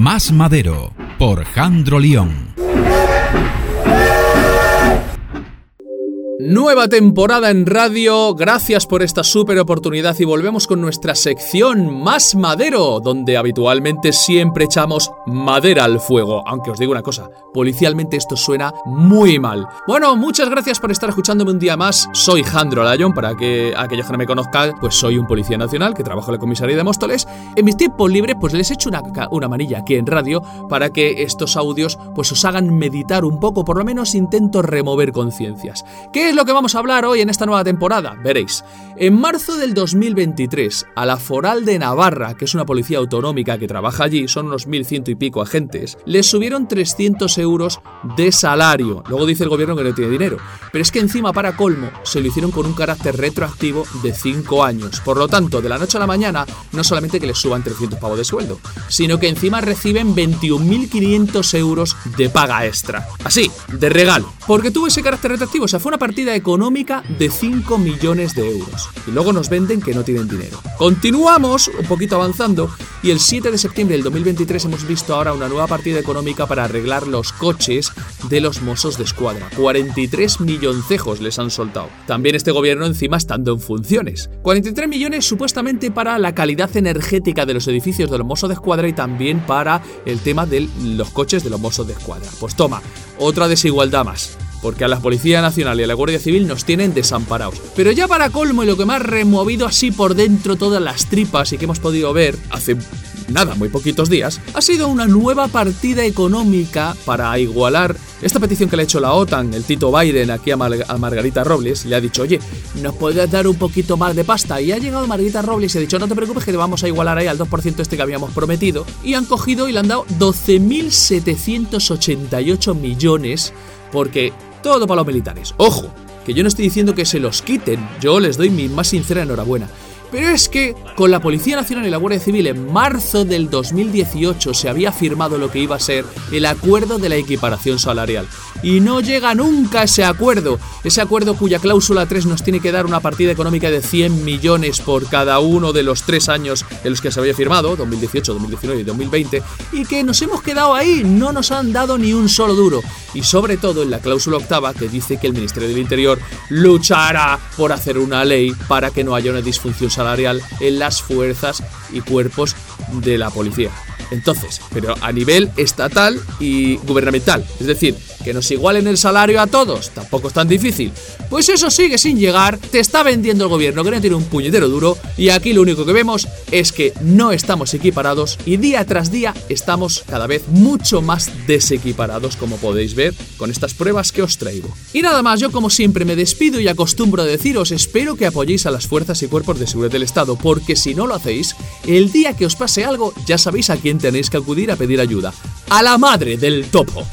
Más Madero por Jandro León. Nueva temporada en radio, gracias por esta súper oportunidad y volvemos con nuestra sección Más Madero, donde habitualmente siempre echamos madera al fuego, aunque os digo una cosa, policialmente esto suena muy mal. Bueno, muchas gracias por estar escuchándome un día más, soy Jandro Lyon, para que aquellos que no me conozcan, pues soy un policía nacional que trabajo en la comisaría de Móstoles. En mis tiempos libres pues les echo una, una manilla aquí en radio para que estos audios pues os hagan meditar un poco, por lo menos intento remover conciencias. ¿Qué es lo que vamos a hablar hoy en esta nueva temporada? Veréis. En marzo del 2023, a la Foral de Navarra, que es una policía autonómica que trabaja allí, son unos 1.100 y pico agentes, les subieron 300 euros de salario. Luego dice el gobierno que no tiene dinero. Pero es que encima, para colmo, se lo hicieron con un carácter retroactivo de 5 años. Por lo tanto, de la noche a la mañana, no solamente que les suban 300 pavos de sueldo, sino que encima reciben 21.500 euros de paga extra. Así, de regalo. Porque tuvo ese carácter retroactivo, o sea, fue una partida económica de 5 millones de euros. Y luego nos venden que no tienen dinero. Continuamos un poquito avanzando y el 7 de septiembre del 2023 hemos visto ahora una nueva partida económica para arreglar los coches de los mozos de escuadra. 43 milloncejos les han soltado. También este gobierno encima estando en funciones. 43 millones supuestamente para la calidad energética de los edificios de los mozos de escuadra y también para el tema de los coches de los mozos de escuadra. Pues toma, otra desigualdad más porque a la Policía Nacional y a la Guardia Civil nos tienen desamparados. Pero ya para colmo y lo que ha removido así por dentro todas las tripas y que hemos podido ver hace nada, muy poquitos días, ha sido una nueva partida económica para igualar esta petición que le ha hecho la OTAN, el Tito Biden, aquí a, Margarita Robles, le ha dicho, oye, ¿nos puedes dar un poquito más de pasta? Y ha llegado Margarita Robles y ha dicho, no te preocupes que te vamos a igualar ahí al 2% este que habíamos prometido. Y han cogido y le han dado 12.788 millones porque todo para los militares. Ojo, que yo no estoy diciendo que se los quiten, yo les doy mi más sincera enhorabuena. Pero es que con la Policía Nacional y la Guardia Civil en marzo del 2018 se había firmado lo que iba a ser el acuerdo de la equiparación salarial. Y no llega nunca ese acuerdo. Ese acuerdo cuya cláusula 3 nos tiene que dar una partida económica de 100 millones por cada uno de los tres años en los que se había firmado, 2018, 2019 y 2020, y que nos hemos quedado ahí, no nos han dado ni un solo duro. Y sobre todo en la cláusula octava que dice que el Ministerio del Interior luchará por hacer una ley para que no haya una disfunción salarial en las fuerzas y cuerpos de la policía. Entonces, pero a nivel estatal y gubernamental, es decir, que nos igualen el salario a todos, tampoco es tan difícil. Pues eso sigue sin llegar, te está vendiendo el gobierno que no tiene un puñetero duro y aquí lo único que vemos es que no estamos equiparados y día tras día estamos cada vez mucho más desequiparados como podéis ver con estas pruebas que os traigo. Y nada más, yo como siempre me despido y acostumbro a deciros, espero que apoyéis a las fuerzas y cuerpos de seguridad del Estado porque si no lo hacéis, el día que os pase algo ya sabéis a quién tenéis que acudir a pedir ayuda. A la madre del topo.